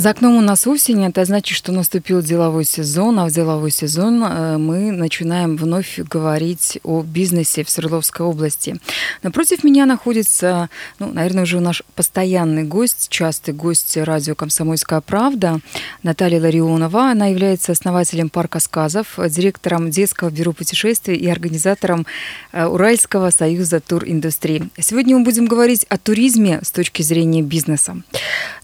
За окном у нас осень, это значит, что наступил деловой сезон, а в деловой сезон э, мы начинаем вновь говорить о бизнесе в Свердловской области. Напротив меня находится, ну, наверное, уже наш постоянный гость, частый гость радио «Комсомольская правда» Наталья Ларионова. Она является основателем парка сказов, директором детского бюро путешествий и организатором э, Уральского союза туриндустрии. Сегодня мы будем говорить о туризме с точки зрения бизнеса.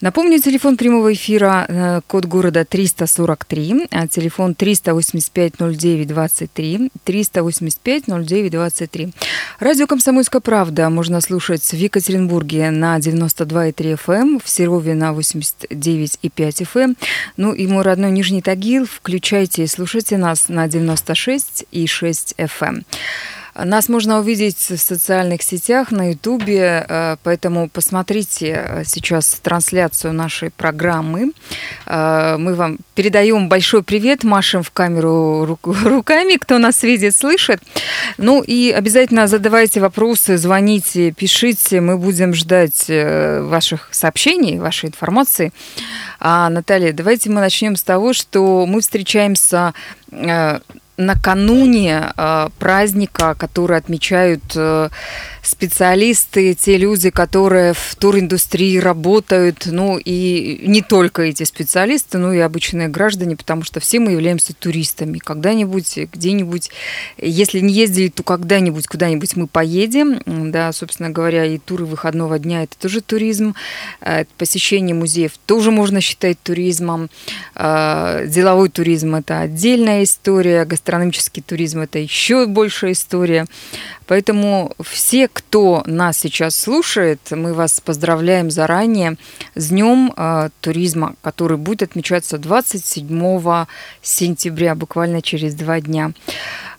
Напомню, телефон прямого эфира эфира э, код города 343, а телефон 385 09 23, 385 09 23. Радио «Комсомольская правда» можно слушать в Екатеринбурге на 92,3 FM, эм, в Серове на 89,5 FM. Эм. Ну и мой родной Нижний Тагил, включайте и слушайте нас на 96,6 FM. Нас можно увидеть в социальных сетях, на Ютубе, э, поэтому посмотрите э, сейчас трансляцию нашей программы. Э, мы вам передаем большой привет, машем в камеру руками, кто нас видит, слышит. Ну и обязательно задавайте вопросы, звоните, пишите, мы будем ждать ваших сообщений, вашей информации. А, Наталья, давайте мы начнем с того, что мы встречаемся накануне э, праздника, который отмечают э, специалисты, те люди, которые в туриндустрии работают, ну и не только эти специалисты, но и обычные граждане, потому что все мы являемся туристами. Когда-нибудь, где-нибудь, если не ездили, то когда-нибудь куда-нибудь мы поедем. Да, собственно говоря, и туры выходного дня – это тоже туризм. Э, посещение музеев тоже можно считать туризмом. Э, деловой туризм – это отдельная история, гастрономический туризм – это еще большая история. Поэтому все, кто нас сейчас слушает, мы вас поздравляем заранее с Днем э, туризма, который будет отмечаться 27 сентября, буквально через два дня.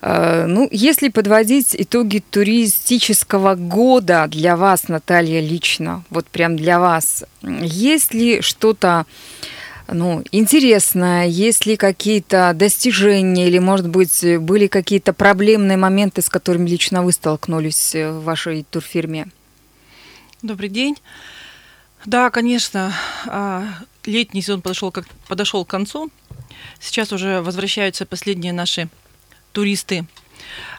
Э, ну, если подводить итоги туристического года для вас, Наталья, лично, вот прям для вас, есть ли что-то ну, интересно, есть ли какие-то достижения или, может быть, были какие-то проблемные моменты, с которыми лично вы столкнулись э, в вашей турфирме? Добрый день. Да, конечно, а, летний сезон подошел, как, подошел к концу. Сейчас уже возвращаются последние наши туристы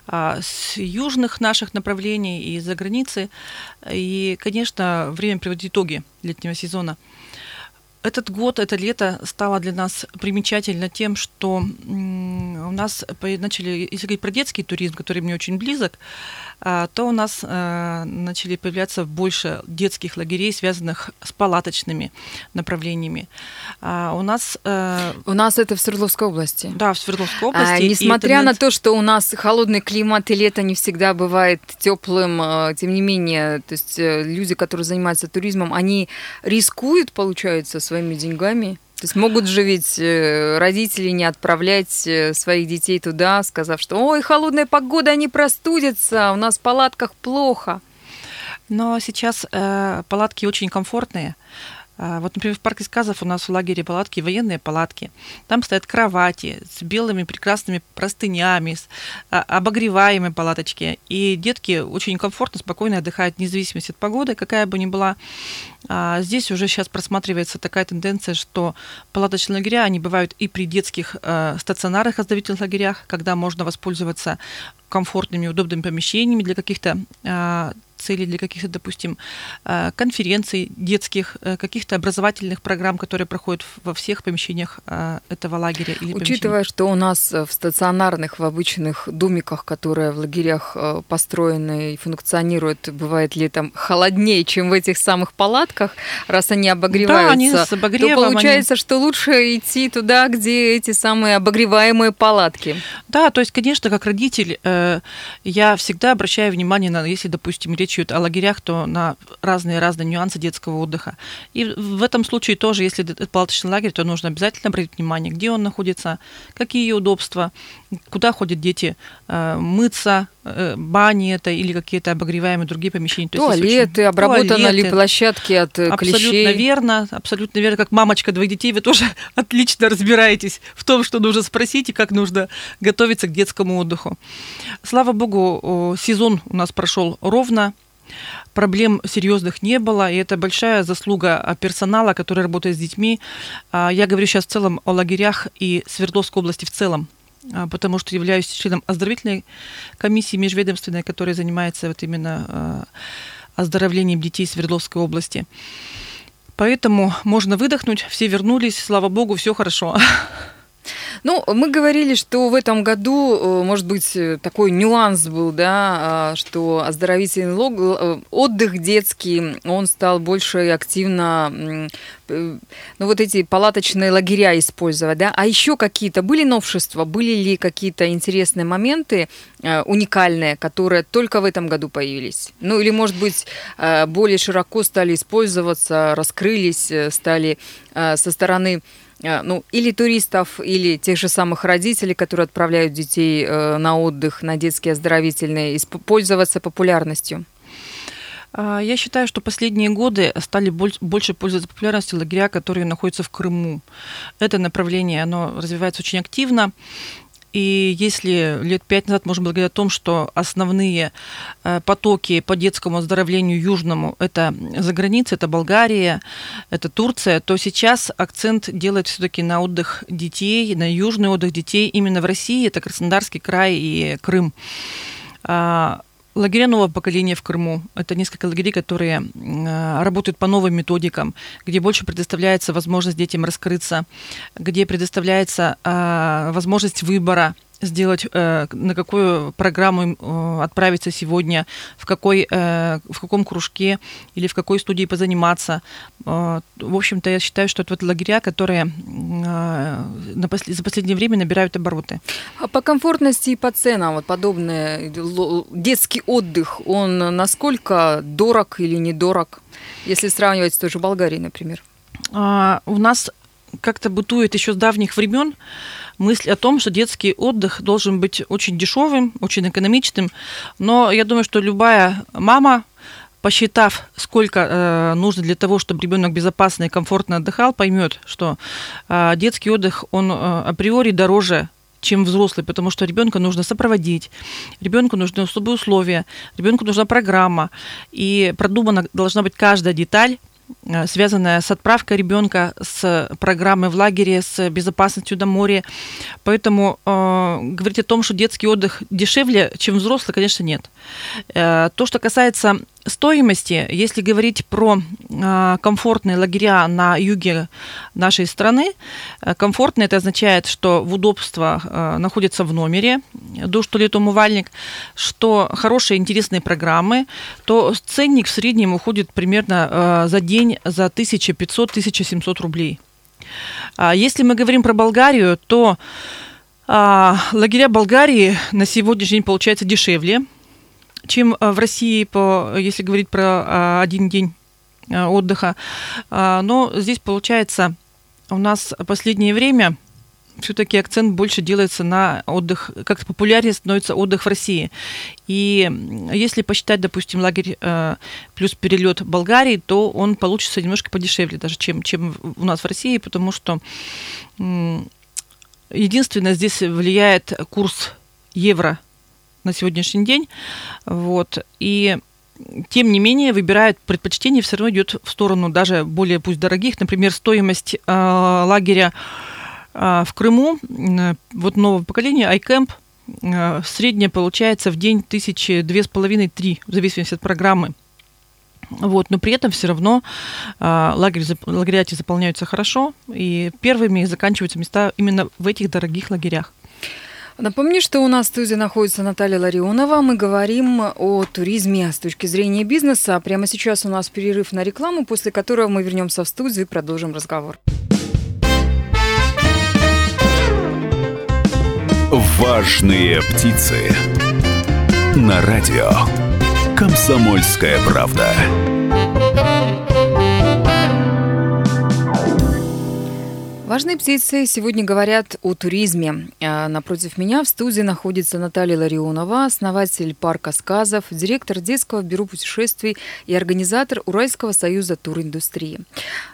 а, с южных наших направлений и за границы. И, конечно, время приводить итоги летнего сезона – этот год, это лето стало для нас примечательно тем, что у нас начали, если говорить про детский туризм, который мне очень близок, а, то у нас э, начали появляться больше детских лагерей, связанных с палаточными направлениями. А, у нас... Э, у нас это в Свердловской области. Да, в Свердловской области. А, несмотря на то, что у нас холодный климат и лето не всегда бывает теплым, э, тем не менее, то есть люди, которые занимаются туризмом, они рискуют, получается, своими деньгами. То есть могут же ведь э, родители не отправлять э, своих детей туда, сказав, что ой, холодная погода, они простудятся, у нас в палатках плохо. Но сейчас э, палатки очень комфортные. А, вот, например, в парке сказов у нас в лагере палатки, военные палатки. Там стоят кровати с белыми прекрасными простынями, с а, обогреваемые палаточки. И детки очень комфортно, спокойно отдыхают, вне зависимости от погоды, какая бы ни была. А здесь уже сейчас просматривается такая тенденция, что палаточные лагеря, они бывают и при детских стационарных оздоровительных лагерях, когда можно воспользоваться комфортными, удобными помещениями для каких-то целей для каких-то, допустим, э, конференций детских, э, каких-то образовательных программ, которые проходят во всех помещениях э, этого лагеря. Или Учитывая, что у нас в стационарных, в обычных домиках, которые в лагерях построены и функционируют, бывает летом холоднее, чем в этих самых палатках, раз они обогреваются, да, они с то получается, они... что лучше идти туда, где эти самые обогреваемые палатки. Да, то есть, конечно, как родитель, я всегда обращаю внимание на, если, допустим, речь речь о лагерях, то на разные-разные нюансы детского отдыха. И в этом случае тоже, если это палаточный лагерь, то нужно обязательно обратить внимание, где он находится, какие удобства, куда ходят дети э, мыться, бани это или какие-то обогреваемые другие помещения. То туалеты, очень... обработаны ли площадки от абсолютно клещей? Абсолютно верно, абсолютно верно. Как мамочка двоих детей, вы тоже отлично разбираетесь в том, что нужно спросить и как нужно готовиться к детскому отдыху. Слава богу, сезон у нас прошел ровно, проблем серьезных не было, и это большая заслуга персонала, который работает с детьми. А, я говорю сейчас в целом о лагерях и Свердловской области в целом а, потому что являюсь членом оздоровительной комиссии межведомственной, которая занимается вот именно а, оздоровлением детей Свердловской области. Поэтому можно выдохнуть, все вернулись, слава богу, все хорошо. Ну, мы говорили, что в этом году, э, может быть, э, такой нюанс был, да, а, что оздоровительный лог, э, отдых детский, он стал больше активно, ну, вот эти палаточные лагеря использовать, да. А еще какие-то были новшества, были ли какие-то интересные моменты уникальные, которые только в этом году появились? Ну, или, может быть, более широко стали использоваться, раскрылись, стали со стороны ну, или туристов, или тех же самых родителей, которые отправляют детей э, на отдых, на детские оздоровительные, пользоваться популярностью? А, я считаю, что последние годы стали больше пользоваться популярностью лагеря, которые находятся в Крыму. Это направление, оно развивается очень активно. И если лет пять назад можно было говорить о том, что основные э, потоки по детскому оздоровлению южному – это за границей, это Болгария, это Турция, то сейчас акцент делает все-таки на отдых детей, на южный отдых детей именно в России, это Краснодарский край и Крым. А, Лагеря нового поколения в Крыму. Это несколько лагерей, которые э, работают по новым методикам, где больше предоставляется возможность детям раскрыться, где предоставляется э, возможность выбора сделать, э, на какую программу э, отправиться сегодня, в, какой, э, в каком кружке или в какой студии позаниматься. В общем-то, я считаю, что это вот лагеря, которые за последнее время набирают обороты. А по комфортности и по ценам, вот подобный детский отдых, он насколько дорог или недорог, если сравнивать с той же Болгарией, например? А, у нас как-то бытует еще с давних времен мысль о том, что детский отдых должен быть очень дешевым, очень экономичным. Но я думаю, что любая мама, посчитав, сколько э, нужно для того, чтобы ребенок безопасно и комфортно отдыхал, поймет, что э, детский отдых, он э, априори дороже чем взрослый, потому что ребенка нужно сопроводить, ребенку нужны особые условия, ребенку нужна программа, и продумана должна быть каждая деталь связанная с отправкой ребенка, с программой в лагере, с безопасностью до моря. Поэтому э, говорить о том, что детский отдых дешевле, чем взрослый, конечно, нет. Э, то, что касается стоимости, если говорить про э, комфортные лагеря на юге нашей страны, э, комфортно это означает, что в удобство э, находится в номере, душ, туалет, умывальник, что хорошие интересные программы, то ценник в среднем уходит примерно за день за 1500-1700 рублей. А если мы говорим про Болгарию, то лагеря Болгарии на сегодняшний день получается дешевле – чем э, в России, по, если говорить про э, один день э, отдыха. Но здесь получается у нас последнее время все-таки акцент больше делается на отдых, как популярнее становится отдых в России. И если посчитать, допустим, лагерь э, плюс перелет Болгарии, то он получится немножко подешевле даже, чем, чем у нас в России, потому что э, единственное здесь влияет курс евро на сегодняшний день. Вот. И тем не менее, выбирают предпочтение все равно идет в сторону даже более пусть дорогих. Например, стоимость э, лагеря э, в Крыму, э, вот нового поколения, iCamp, э, средняя получается в день тысячи две с половиной три, в зависимости от программы. Вот, но при этом все равно э, лагерь, лагеря эти заполняются хорошо, и первыми заканчиваются места именно в этих дорогих лагерях. Напомню, что у нас в студии находится Наталья Ларионова. Мы говорим о туризме с точки зрения бизнеса. Прямо сейчас у нас перерыв на рекламу, после которого мы вернемся в студию и продолжим разговор. Важные птицы. На радио. Комсомольская правда. Важные птицы сегодня говорят о туризме. А напротив меня в студии находится Наталья Ларионова, основатель парка сказов, директор детского бюро путешествий и организатор Уральского союза туриндустрии.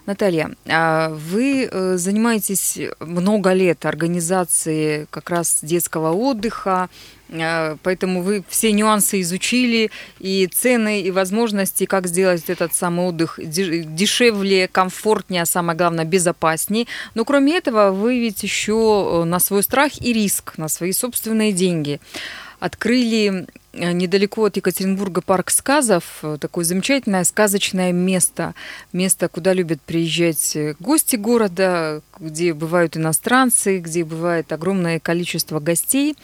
Наталья, а вы э, занимаетесь много лет организацией как раз детского отдыха, поэтому вы все нюансы изучили, и цены, и возможности, как сделать этот самый отдых дешевле, комфортнее, а самое главное, безопаснее. Но кроме этого, вы ведь еще э, на свой страх и риск, на свои собственные деньги открыли э, недалеко от Екатеринбурга парк сказов, э, такое замечательное сказочное место, место, куда любят приезжать гости города, где бывают иностранцы, где бывает огромное количество гостей.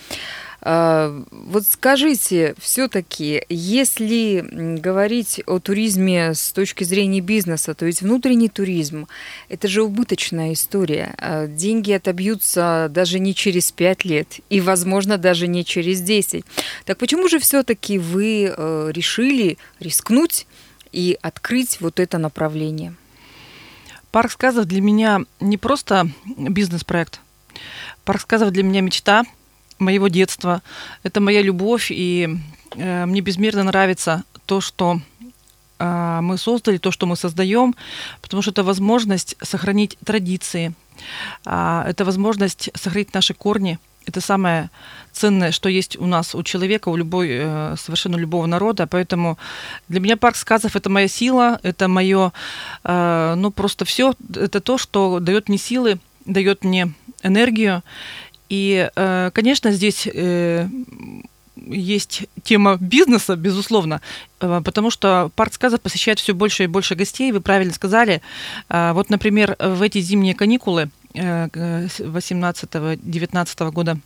А, вот скажите, все-таки, если говорить о туризме с точки зрения бизнеса, то есть внутренний туризм, это же убыточная история. А, деньги отобьются даже не через 5 лет и, возможно, даже не через 10. Так почему же все-таки вы э, решили рискнуть и открыть вот это направление? Парк сказов для меня не просто бизнес-проект. Парк сказов для меня мечта – моего детства. Это моя любовь, и э, мне безмерно нравится то, что э, мы создали, то, что мы создаем, потому что это возможность сохранить традиции, э, это возможность сохранить наши корни. Это самое ценное, что есть у нас, у человека, у любой, э, совершенно любого народа. Поэтому для меня парк сказов это моя сила, это мое, э, ну просто все, это то, что дает мне силы, дает мне энергию. И, э, конечно, здесь э, есть тема бизнеса, безусловно, э, потому что парк сказов посещает все больше и больше гостей, вы правильно сказали. Вот, например, в эти зимние каникулы 18-19 года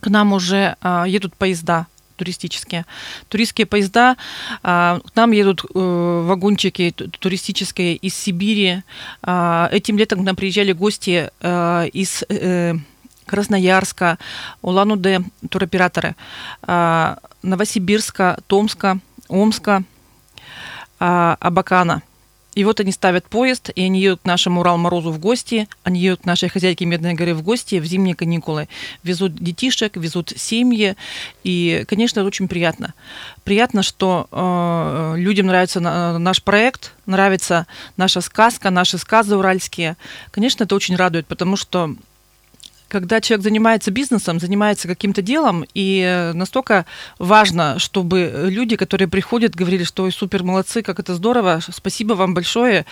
к нам уже едут поезда туристические. Туристские поезда, к нам едут вагончики туристические из Сибири. Этим летом к нам приезжали гости из Красноярска, Улан-Удэ, туроператоры, а, Новосибирска, Томска, Омска, а, Абакана. И вот они ставят поезд, и они едут к нашему Урал-Морозу в гости, они едут к нашей хозяйке Медной горы в гости в зимние каникулы. Везут детишек, везут семьи, и, конечно, это очень приятно. Приятно, что э, людям нравится наш проект, нравится наша сказка, наши сказы уральские. Конечно, это очень радует, потому что когда человек занимается бизнесом, занимается каким-то делом, и настолько важно, чтобы люди, которые приходят, говорили, что ой, супер, молодцы, как это здорово, спасибо вам большое.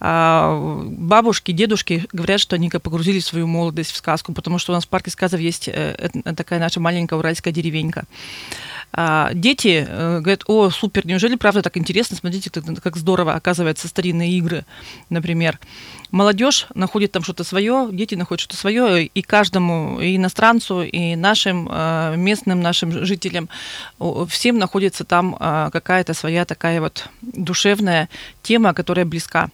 А бабушки, дедушки говорят, что они погрузились в свою молодость в сказку, потому что у нас в парке сказов есть э, такая наша маленькая уральская деревенька. А дети э, говорят, о, супер, неужели правда так интересно, смотрите, как здорово, оказывается, старинные игры, например. Молодежь находит там что-то свое, дети находят что-то свое, и каждому, и иностранцу, и нашим э, местным, нашим жителям, всем находится там э, какая-то своя такая вот душевная тема, которая близка.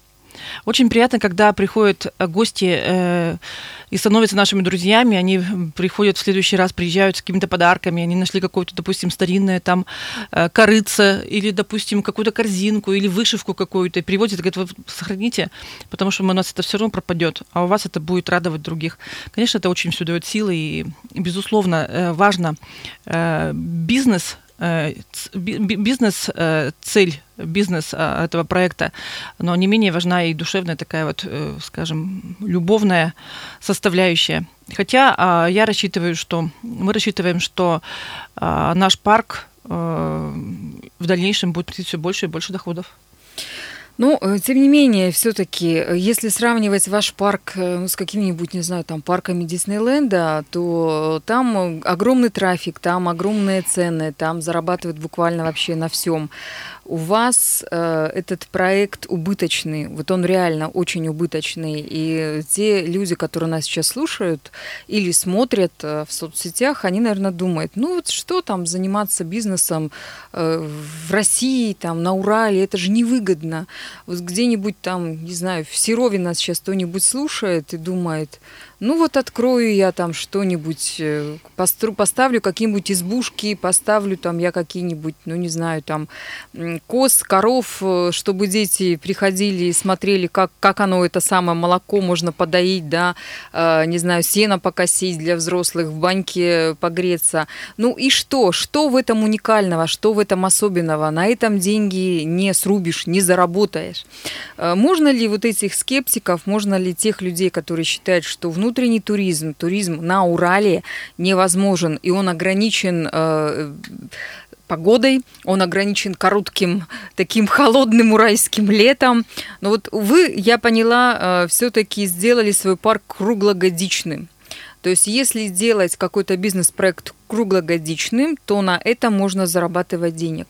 Очень приятно, когда приходят э, гости э, и становятся нашими друзьями, они приходят в следующий раз, приезжают с какими-то подарками, они нашли какое-то, допустим, старинное там э, корыце или, допустим, какую-то корзинку или вышивку какую-то, и приводят, говорят, вы сохраните, потому что у нас это все равно пропадет, а у вас это будет радовать других. Конечно, это очень все дает силы, и, безусловно, э, важно э, бизнес бизнес-цель э, бизнес а, этого проекта, но не менее важна и душевная такая вот, э, скажем, любовная составляющая. Хотя а, я рассчитываю, что мы рассчитываем, что а, наш парк в дальнейшем будет все больше и больше доходов. Ну, э, тем не менее, все-таки, э, если сравнивать ваш парк э, ну, с какими-нибудь, не знаю, там парками Диснейленда, то там огромный трафик, там огромные цены, там зарабатывают буквально вообще на всем у вас э, этот проект убыточный, вот он реально очень убыточный, и те люди, которые нас сейчас слушают или смотрят э, в соцсетях, они, наверное, думают, ну вот что там заниматься бизнесом э, в России, там на Урале, это же невыгодно. Вот где-нибудь там, не знаю, в Серове нас сейчас кто-нибудь слушает и думает, ну вот открою я там что-нибудь, э, постру, поставлю какие-нибудь избушки, поставлю там я какие-нибудь, ну не знаю, там коз, коров, э, чтобы дети приходили и смотрели, как, как оно, это самое молоко можно подоить, да, э, не знаю, сено покосить для взрослых, в баньке погреться. Ну и что? Что в этом уникального, что в этом особенного? На этом деньги не срубишь, не заработаешь. Можно ли вот этих скептиков, можно ли тех людей, которые считают, что внутрь внутренний туризм, туризм на Урале невозможен, и он ограничен э, погодой, он ограничен коротким таким холодным уральским летом. Но вот вы, я поняла, э, все-таки сделали свой парк круглогодичным. То есть, если сделать какой-то бизнес-проект круглогодичным, то на это можно зарабатывать денег.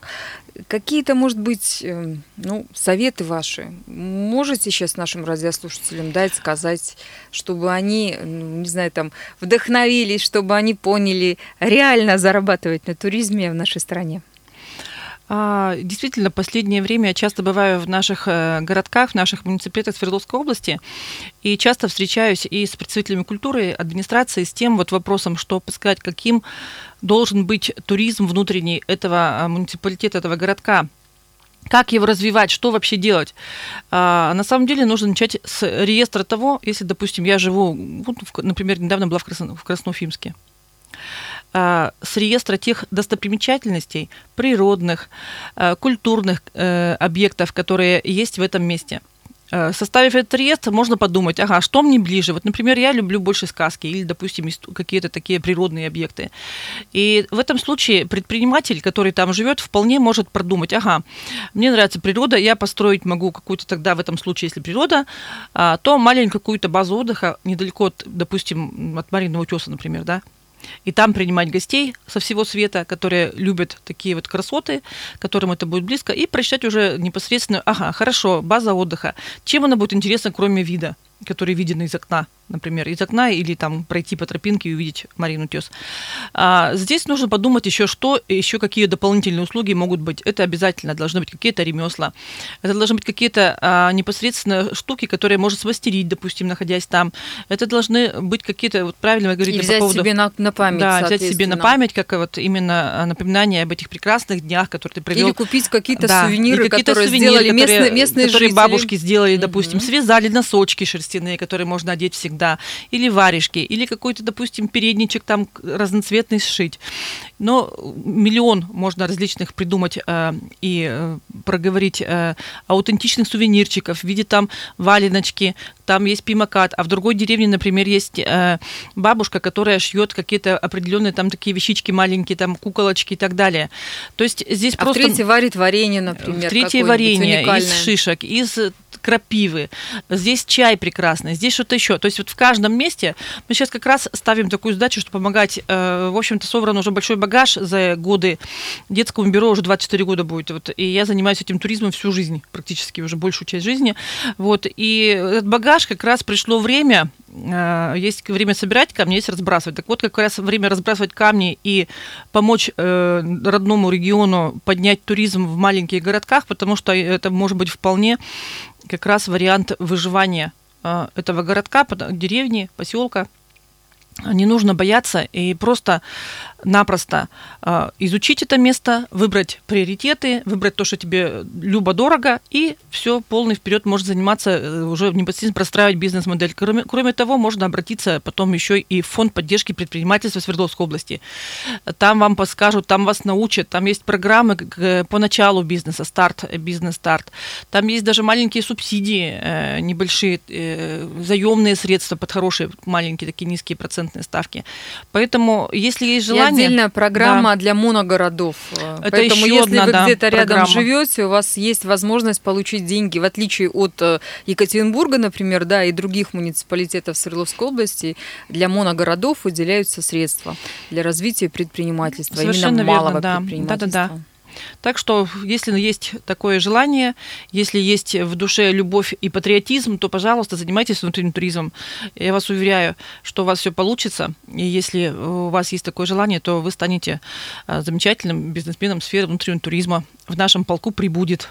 Какие-то, может быть, эм, ну, советы ваши можете сейчас нашим радиослушателям дать, сказать, чтобы они, не знаю, там, вдохновились, чтобы они поняли реально зарабатывать на туризме в нашей стране? А, действительно, в последнее время я часто бываю в наших э, городках, в наших муниципалитетах Свердловской области, и часто встречаюсь и с представителями культуры, администрации, с тем вот вопросом, что сказать, каким должен быть туризм внутренний этого а, муниципалитета, этого городка. Как его развивать, что вообще делать? А, на самом деле нужно начать с реестра того, если, допустим, я живу, например, недавно была в, Красно, в Красноуфимске. А, с реестра тех достопримечательностей, природных, а, культурных э, объектов, которые есть в этом месте. А, составив этот реестр, можно подумать, ага, что мне ближе. Вот, например, я люблю больше сказки или, допустим, какие-то такие природные объекты. И в этом случае предприниматель, который там живет, вполне может продумать, ага, мне нравится природа, я построить могу какую-то тогда, в этом случае, если природа, то маленькую какую-то базу отдыха недалеко, от, допустим, от Мариного утеса, например, да, и там принимать гостей со всего света, которые любят такие вот красоты, которым это будет близко, и прочитать уже непосредственно, ага, хорошо, база отдыха, чем она будет интересна, кроме вида, который виден из окна например, из окна или там пройти по тропинке и увидеть Марину Тес. А здесь нужно подумать еще, что, еще какие дополнительные услуги могут быть. Это обязательно должны быть какие-то ремесла, это должны быть какие-то а, непосредственно штуки, которые может смастерить, допустим, находясь там. Это должны быть какие-то, вот правильно вы говорите, и взять по поводу... себе на, на память, Да, взять себе на память, как вот именно напоминание об этих прекрасных днях, которые ты провел. Или купить какие-то да, сувениры, какие которые сувениры, сделали которые, местные, местные которые жители. бабушки сделали, допустим, угу. связали носочки шерстяные, которые можно одеть всегда да, или варежки, или какой-то, допустим, передничек там разноцветный сшить. Но миллион можно различных придумать э, и э, проговорить э, аутентичных сувенирчиков в виде там валеночки, там есть пимакат, а в другой деревне, например, есть э, бабушка, которая шьет какие-то определенные там такие вещички маленькие, там куколочки и так далее. То есть здесь а просто... в третьей варит варенье, например, В третьей варенье из шишек, из крапивы. Здесь чай прекрасный, здесь что-то еще. То есть вот в каждом месте мы сейчас как раз ставим такую задачу, что помогать, э, в общем-то, собран уже большой багаж за годы. Детскому бюро уже 24 года будет. Вот, и я занимаюсь этим туризмом всю жизнь, практически уже большую часть жизни. Вот, и этот багаж как раз пришло время, э, есть время собирать камни, есть разбрасывать. Так вот, как раз время разбрасывать камни и помочь э, родному региону поднять туризм в маленьких городках, потому что это может быть вполне как раз вариант выживания этого городка, деревни, поселка. Не нужно бояться и просто напросто э, изучить это место, выбрать приоритеты, выбрать то, что тебе любо-дорого, и все, полный вперед может заниматься, э, уже непосредственно простраивать бизнес-модель. Кроме, кроме того, можно обратиться потом еще и в фонд поддержки предпринимательства Свердловской области. Там вам подскажут, там вас научат, там есть программы по началу бизнеса, старт, бизнес-старт. Там есть даже маленькие субсидии, э, небольшие, э, заемные средства под хорошие, маленькие, такие низкие процентные ставки. Поэтому, если есть желание, отдельная программа да. для моногородов. Это Поэтому еще если одна, вы да, где-то рядом программа. живете, у вас есть возможность получить деньги, в отличие от э, Екатеринбурга, например, да, и других муниципалитетов Свердловской области, для моногородов выделяются средства для развития предпринимательства, Совершенно именно малого верно, да. предпринимательства. Да, да, да. Так что, если есть такое желание, если есть в душе любовь и патриотизм, то, пожалуйста, занимайтесь внутренним туризмом. Я вас уверяю, что у вас все получится. И если у вас есть такое желание, то вы станете а, замечательным бизнесменом в сфере внутреннего туризма. В нашем полку прибудет.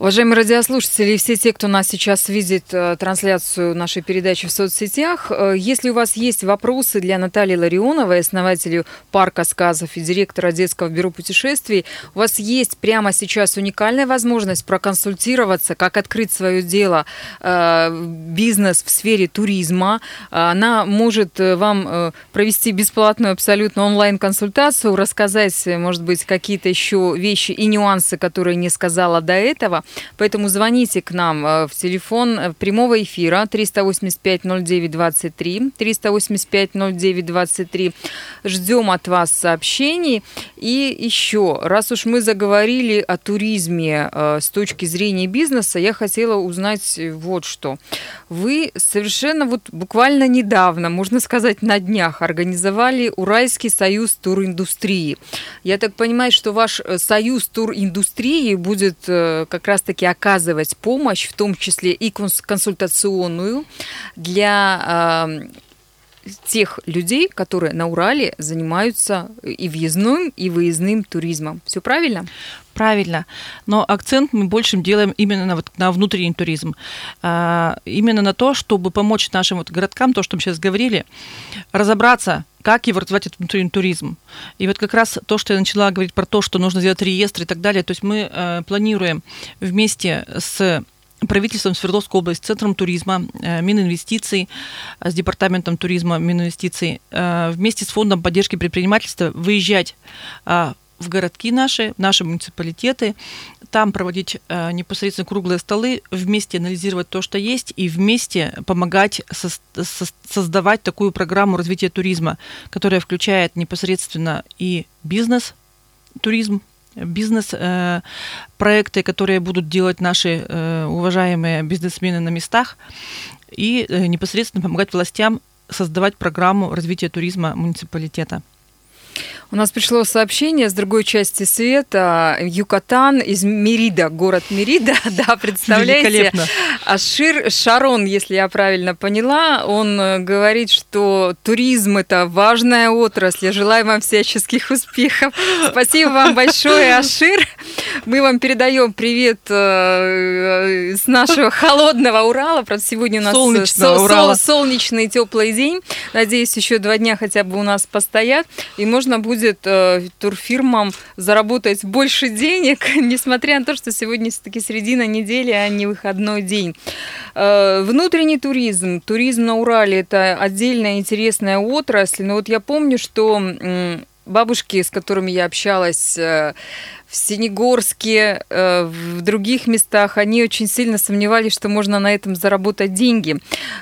Уважаемые радиослушатели и все те, кто нас сейчас видит э, трансляцию нашей передачи в соцсетях, э, если у вас есть вопросы для Натальи Ларионовой, основателю парка сказов и директора детского бюро путешествий, у вас есть прямо сейчас уникальная возможность проконсультироваться, как открыть свое дело, э, бизнес в сфере туризма. Она может вам провести бесплатную абсолютно онлайн-консультацию, рассказать, может быть, какие-то еще вещи и нюансы, которые не сказала до этого. Поэтому звоните к нам э, в телефон э, прямого эфира 385-09-23, 385-09-23. Ждем от вас сообщений. И еще, раз уж мы заговорили о туризме э, с точки зрения бизнеса, я хотела узнать вот что. Вы совершенно вот буквально недавно, можно сказать, на днях организовали Уральский союз туриндустрии. Я так понимаю, что ваш союз туриндустрии будет как раз раз-таки оказывать помощь, в том числе и консультационную, для тех людей, которые на Урале занимаются и въездным, и выездным туризмом. Все правильно? Правильно. Но акцент мы больше делаем именно на, вот, на внутренний туризм. А, именно на то, чтобы помочь нашим вот городкам, то, что мы сейчас говорили, разобраться, как его развивать этот туризм. И вот как раз то, что я начала говорить про то, что нужно сделать реестр и так далее, то есть мы э, планируем вместе с правительством Свердловской области, Центром туризма, э, Мининвестиций, с Департаментом туризма, Мининвестиций, э, вместе с Фондом поддержки предпринимательства выезжать э, в городки наши, наши муниципалитеты, там проводить э, непосредственно круглые столы, вместе анализировать то, что есть, и вместе помогать со со создавать такую программу развития туризма, которая включает непосредственно и бизнес, туризм, бизнес-проекты, которые будут делать наши э, уважаемые бизнесмены на местах, и э, непосредственно помогать властям создавать программу развития туризма муниципалитета. У нас пришло сообщение с другой части света. Юкатан из Мерида, город Мерида, да, представляете? Ашир Шарон, если я правильно поняла, он э, говорит, что туризм – это важная отрасль. Я желаю вам всяческих успехов. Спасибо вам большое, Ашир. Мы вам передаем привет э, с нашего холодного Урала. Правда, сегодня у нас Солнечного Урала. солнечный теплый день. Надеюсь, еще два дня хотя бы у нас постоят. И можно будет будет э, турфирмам заработать больше денег, несмотря на то, что сегодня все-таки середина недели, а не выходной день. Э, внутренний туризм, туризм на Урале – это отдельная интересная отрасль. Но вот я помню, что бабушки, с которыми я общалась э, в Синегорске, э, в других местах, они очень сильно сомневались, что можно на этом заработать деньги.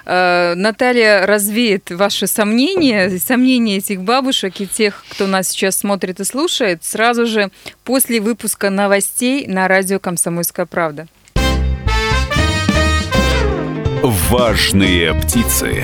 Э, Наталья развеет ваши сомнения, сомнения этих бабушек и тех, кто нас сейчас смотрит и слушает, сразу же после выпуска новостей на радио «Комсомольская правда». Важные птицы.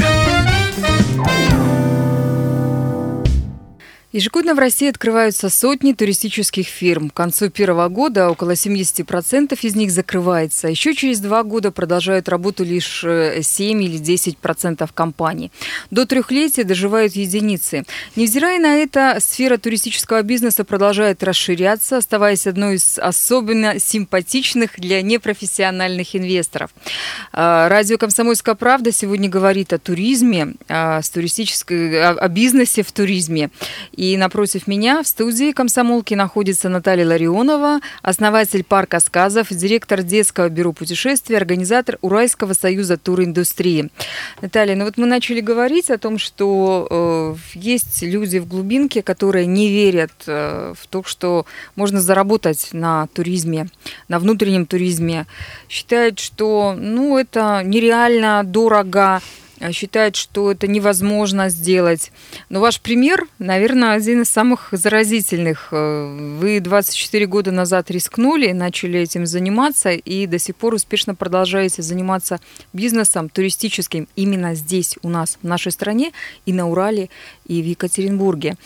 Ежегодно в России открываются сотни туристических фирм. К концу первого года около 70% из них закрывается. Еще через два года продолжают работу лишь 7 э, или 10% компаний. До трехлетия доживают единицы. Невзирая на это, сфера туристического бизнеса продолжает расширяться, оставаясь одной из особенно симпатичных для непрофессиональных инвесторов. А, радио «Комсомольская правда» сегодня говорит о туризме, о, туристической, о бизнесе в туризме. И напротив меня в студии комсомолки находится Наталья Ларионова, основатель парка сказов, директор детского бюро путешествий, организатор Уральского союза туриндустрии. Наталья, ну вот мы начали говорить о том, что э, есть люди в глубинке, которые не верят э, в то, что можно заработать на туризме, на внутреннем туризме. Считают, что ну, это нереально дорого, считает, что это невозможно сделать. Но ваш пример, наверное, один из самых заразительных. Э, вы 24 года назад рискнули, начали этим заниматься и до сих пор успешно продолжаете заниматься бизнесом туристическим именно здесь, у нас, в нашей стране, и на Урале, и в Екатеринбурге.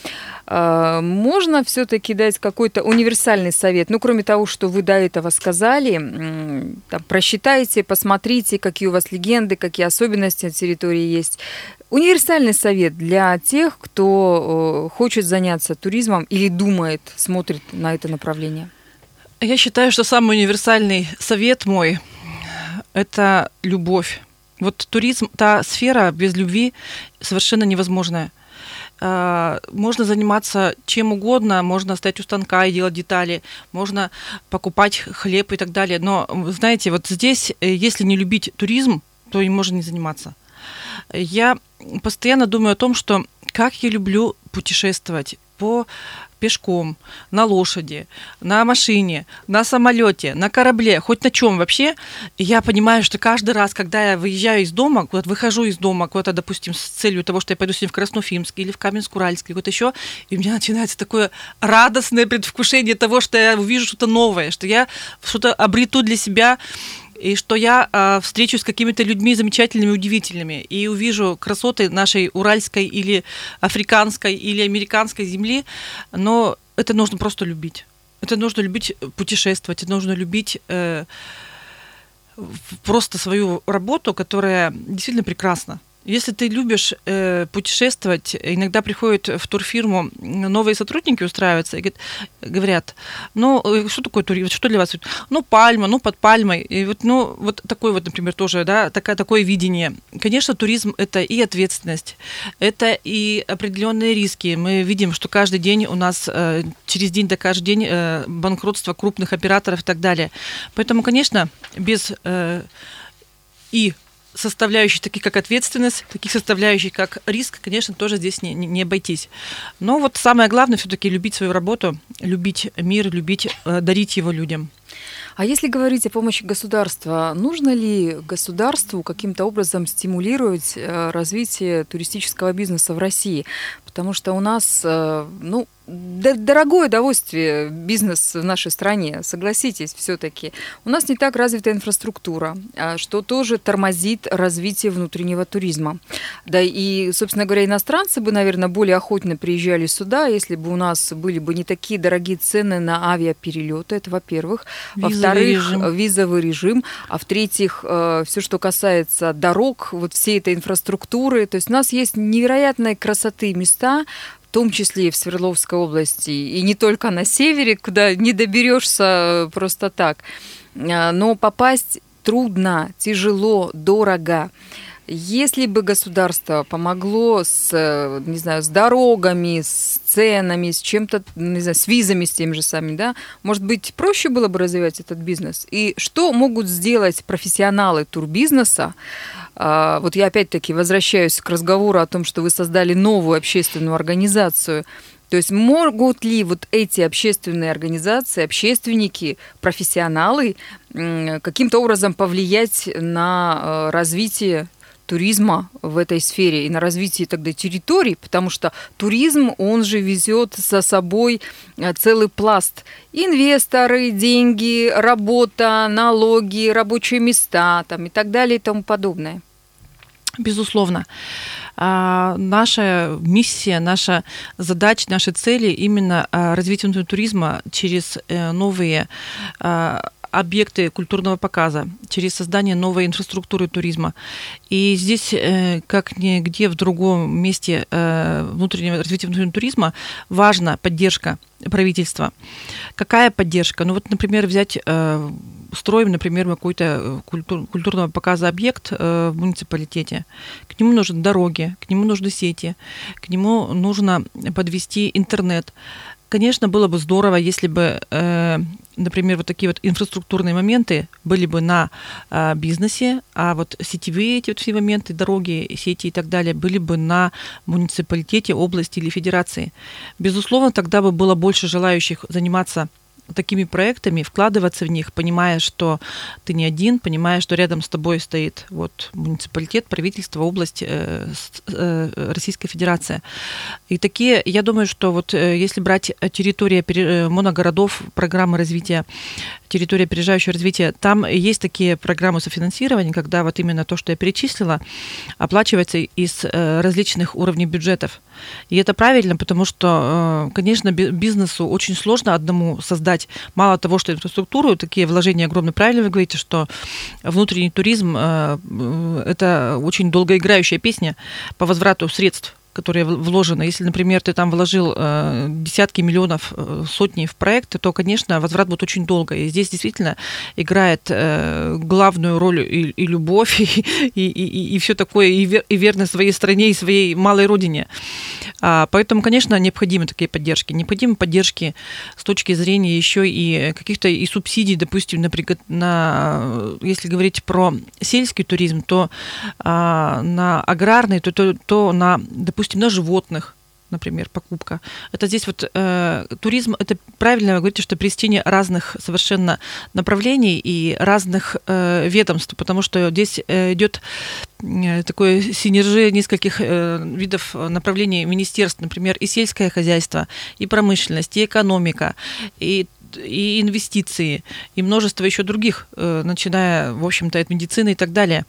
А, можно все-таки дать какой-то универсальный совет? Ну, кроме того, что вы до этого сказали, там, просчитайте, посмотрите, какие у вас легенды, какие особенности на территории есть. Универсальный совет для тех, кто хочет заняться туризмом или думает, смотрит на это направление. Я считаю, что самый универсальный совет мой – это любовь. Вот туризм, та сфера без любви совершенно невозможная. А, можно заниматься чем угодно, можно стоять у станка и делать детали, можно покупать хлеб и так далее. Но, знаете, вот здесь, э, если не любить туризм, то им можно не заниматься. Я постоянно думаю о том, что как я люблю путешествовать по пешком, на лошади, на машине, на самолете, на корабле, хоть на чем вообще. И я понимаю, что каждый раз, когда я выезжаю из дома, куда-то выхожу из дома, куда-то, допустим, с целью того, что я пойду сегодня в Красноуфимск или в Каменск-Уральск, куда-то еще, и у меня начинается такое радостное предвкушение того, что я увижу что-то новое, что я что-то обрету для себя и что я э, встречусь с какими-то людьми замечательными, удивительными, и увижу красоты нашей уральской или африканской или американской земли, но это нужно просто любить. Это нужно любить путешествовать, это нужно любить э, просто свою работу, которая действительно прекрасна. Если ты любишь э, путешествовать, иногда приходят в турфирму новые сотрудники устраиваются и говорят, ну, э, что такое туризм, что для вас? Ну, пальма, ну, под пальмой. И вот, ну, вот такой вот, например, тоже, да, такое, такое видение. Конечно, туризм – это и ответственность, это и определенные риски. Мы видим, что каждый день у нас, э, через день до каждый день э, банкротство крупных операторов и так далее. Поэтому, конечно, без э, и составляющих, таких как ответственность, таких составляющих, как риск, конечно, тоже здесь не, не обойтись. Но вот самое главное все-таки любить свою работу, любить мир, любить, э, дарить его людям. А если говорить о помощи государства, нужно ли государству каким-то образом стимулировать э, развитие туристического бизнеса в России? Потому что у нас, э, ну, дорогое удовольствие бизнес в нашей стране, согласитесь, все-таки. У нас не так развита инфраструктура, а, что тоже тормозит развитие внутреннего туризма. Да и, собственно говоря, иностранцы бы, наверное, более охотно приезжали сюда, если бы у нас были бы не такие дорогие цены на авиаперелеты, это во-первых. Во-вторых, режим. визовый режим. А в-третьих, э, все, что касается дорог, вот всей этой инфраструктуры. То есть у нас есть невероятной красоты места, в том числе и в Свердловской области, и не только на севере, куда не доберешься просто так. А, но попасть трудно, тяжело, дорого. Если бы государство помогло с, не знаю, с дорогами, с ценами, с чем-то, не знаю, с визами, с теми же самыми, да, может быть, проще было бы развивать этот бизнес? И что могут сделать профессионалы турбизнеса, а, вот я опять-таки возвращаюсь к разговору о том, что вы создали новую общественную организацию. То есть могут ли вот эти общественные организации, общественники, профессионалы каким-то образом повлиять на э, развитие туризма в этой сфере и на развитие тогда территорий, потому что туризм, он же везет за собой э, целый пласт. Инвесторы, деньги, работа, налоги, рабочие места там, и так далее и тому подобное. Безусловно. А, наша миссия, наша задача, наши цели именно а, развитие туризма через э, новые а, объекты культурного показа, через создание новой инфраструктуры туризма. И здесь, э, как нигде в другом месте э, внутреннего развития внутреннего туризма, важна поддержка правительства. Какая поддержка? Ну вот, например, взять строим, например, какой-то э, культур, культурного показа объект э, в муниципалитете. К нему нужны дороги, к нему нужны сети, к нему нужно подвести интернет. Конечно, было бы здорово, если бы, э, например, вот такие вот инфраструктурные моменты были бы на бизнесе, а вот сетевые эти вот все моменты, дороги, сети и так далее, были бы на муниципалитете, области или федерации. Безусловно, тогда бы было больше желающих заниматься такими проектами, вкладываться в них, понимая, что ты не один, понимая, что рядом с тобой стоит вот муниципалитет, правительство, область, э, э, Российская Федерация. И такие, я думаю, что вот э, если брать территория моногородов, программы развития, территория опережающего развития, там есть такие программы софинансирования, когда вот именно то, что я перечислила, оплачивается из различных уровней бюджетов. И это правильно, потому что, конечно, бизнесу очень сложно одному создать мало того, что инфраструктуру, такие вложения огромные. Правильно вы говорите, что внутренний туризм э, – это очень долгоиграющая песня по возврату средств которые вложены. Если, например, ты там вложил э, десятки миллионов, э, сотни в проект, то, конечно, возврат будет очень долго. И здесь действительно играет э, главную роль и, и любовь, и, и, и, и все такое, и, вер, и верность своей стране, и своей малой родине. А, поэтому, конечно, необходимы такие поддержки. Необходимы поддержки с точки зрения еще и каких-то и субсидий, допустим, на, на, если говорить про сельский туризм, то а, на аграрный, то, то, то на, допустим, допустим, на животных, например, покупка. Это здесь вот э, туризм, это правильно вы говорите, что пересечение разных совершенно направлений и разных э, ведомств, потому что здесь э, идет э, такое синергия нескольких э, видов направлений министерств, например, и сельское хозяйство, и промышленность, и экономика, и и инвестиции, и множество еще других, э, начиная, в общем-то, от медицины и так далее.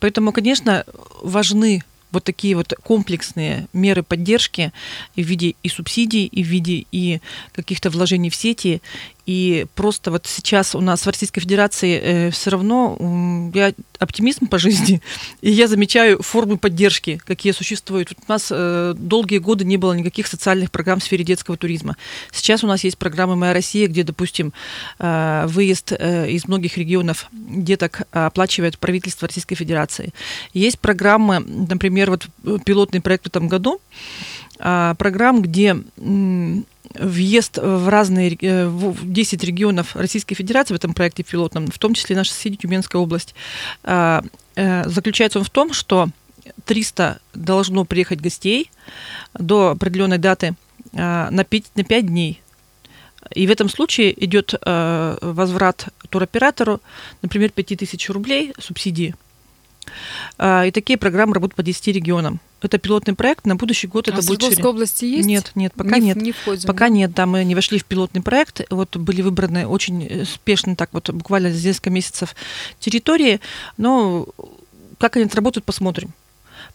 Поэтому, конечно, важны вот такие вот комплексные меры поддержки в виде и субсидий, и в виде и каких-то вложений в сети, и просто вот сейчас у нас в Российской Федерации э, все равно э, я оптимизм по жизни, и я замечаю формы поддержки, какие существуют. Вот у нас э, долгие годы не было никаких социальных программ в сфере детского туризма. Сейчас у нас есть программа «Моя Россия», где, допустим, э, выезд э, из многих регионов деток оплачивает правительство Российской Федерации. Есть программы, например, вот э, пилотный проект в этом году, программ, где въезд в разные, э, в 10 регионов Российской Федерации в этом проекте пилотном, в том числе наша соседи Тюменская область, а, э, заключается он в том, что 300 должно приехать гостей до определенной даты а, на 5, на 5 дней. И в этом случае идет э, возврат туроператору, например, 5000 рублей субсидии. А, и такие программы работают по 10 регионам. Это пилотный проект, на будущий год а это будет... В области есть? Нет, нет, пока не, нет. Не входим, пока да? нет, да, мы не вошли в пилотный проект. Вот были выбраны очень э, спешно, так вот буквально за несколько месяцев территории, но как они отработают, посмотрим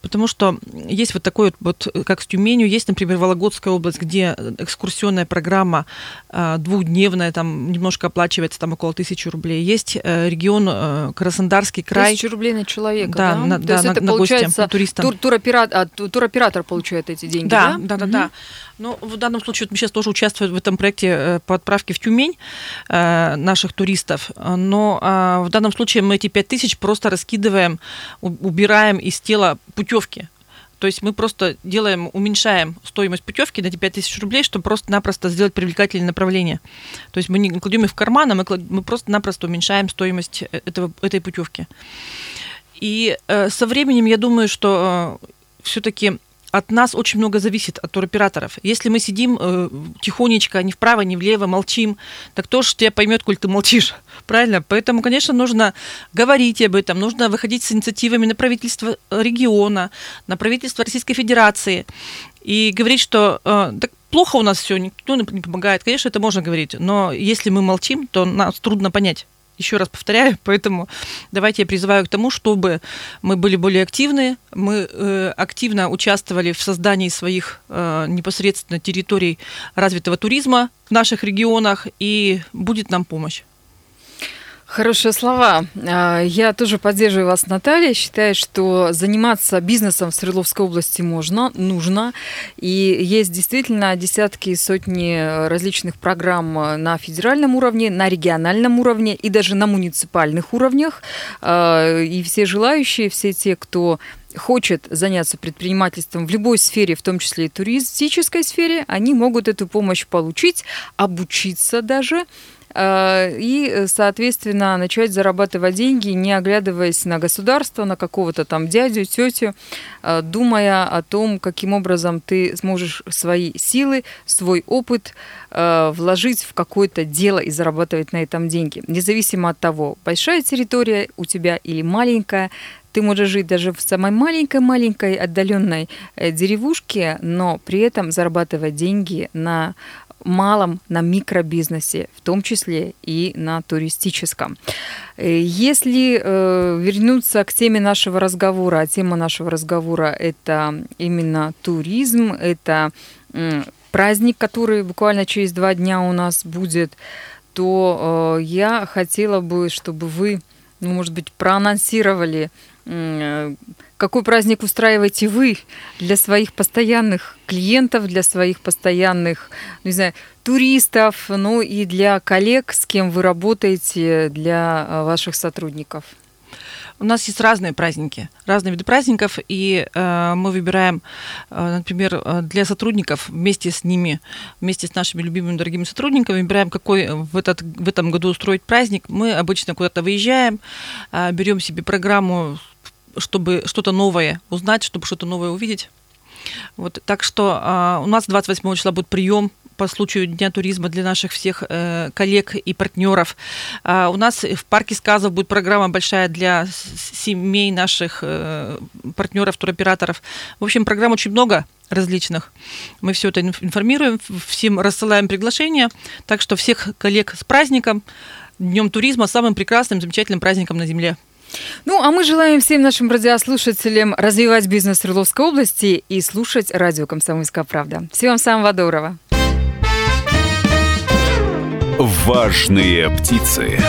потому что есть вот такой вот, вот как с Тюменью, есть, например, Вологодская область, где экскурсионная программа э, двухдневная, там немножко оплачивается, там около тысячи рублей. Есть э, регион э, Краснодарский край. Тысячу рублей на человека, да? да? На, То да, есть на, это на получается гостям, туристам. Тур, туроператор, а, туроператор получает эти деньги, да? Да, да, да, да. Ну, в данном случае вот сейчас тоже участвуем в этом проекте по отправке в Тюмень э, наших туристов, но э, в данном случае мы эти пять тысяч просто раскидываем, убираем из тела путевки. То есть мы просто делаем, уменьшаем стоимость путевки на эти 5000 рублей, чтобы просто-напросто сделать привлекательное направление. То есть мы не кладем их в карман, а мы, клад... мы просто-напросто уменьшаем стоимость э, этого, этой путевки. И э, со временем я думаю, что э, все-таки от нас очень много зависит, от туроператоров. Если мы сидим э, тихонечко, ни вправо, ни влево, молчим, так кто же тебя поймет, коль ты молчишь? Правильно? Поэтому, конечно, нужно говорить об этом, нужно выходить с инициативами на правительство региона, на правительство Российской Федерации и говорить, что э, так плохо у нас все, никто не помогает. Конечно, это можно говорить, но если мы молчим, то нас трудно понять. Еще раз повторяю, поэтому давайте я призываю к тому, чтобы мы были более активны, мы э, активно участвовали в создании своих э, непосредственно территорий развитого туризма в наших регионах, и будет нам помощь. Хорошие слова. А, я тоже поддерживаю вас, Наталья. Считаю, что заниматься бизнесом в Свердловской области можно, нужно. И есть действительно десятки и сотни различных программ на федеральном уровне, на региональном уровне и даже на муниципальных уровнях. А, и все желающие, все те, кто хочет заняться предпринимательством в любой сфере, в том числе и туристической сфере, они могут эту помощь получить, обучиться даже и, соответственно, начать зарабатывать деньги, не оглядываясь на государство, на какого-то там дядю, тетю, э, думая о том, каким образом ты сможешь свои силы, свой опыт э, вложить в какое-то дело и зарабатывать на этом деньги. Независимо от того, большая территория у тебя или маленькая, ты можешь жить даже в самой маленькой-маленькой отдаленной деревушке, но при этом зарабатывать деньги на малом, на микробизнесе, в том числе и на туристическом. Э, если э, вернуться к теме нашего разговора, а тема нашего разговора это именно туризм, это э, праздник, который буквально через два дня у нас будет, то э, я хотела бы, чтобы вы, ну, может быть, проанонсировали какой праздник устраиваете вы для своих постоянных клиентов, для своих постоянных, не знаю, туристов, ну и для коллег, с кем вы работаете, для а, ваших сотрудников? У нас есть разные праздники, разные виды праздников, и э, мы выбираем, э, например, э, для сотрудников вместе с ними, вместе с нашими любимыми дорогими сотрудниками, выбираем, какой в, этот, в этом году устроить праздник. Мы обычно куда-то выезжаем, э, берем себе программу, чтобы что-то новое узнать, чтобы что-то новое увидеть. Вот, так что э, у нас 28 числа будет прием по случаю Дня туризма для наших всех э, коллег и партнеров. А у нас в парке сказов будет программа большая для семей наших э, партнеров, туроператоров. В общем, программ очень много различных. Мы все это информируем, всем рассылаем приглашения. Так что всех коллег с праздником, Днем туризма, самым прекрасным, замечательным праздником на Земле. Ну, а мы желаем всем нашим радиослушателям развивать бизнес Свердловской области и слушать радио «Комсомольская правда». Всего вам самого доброго. Важные птицы.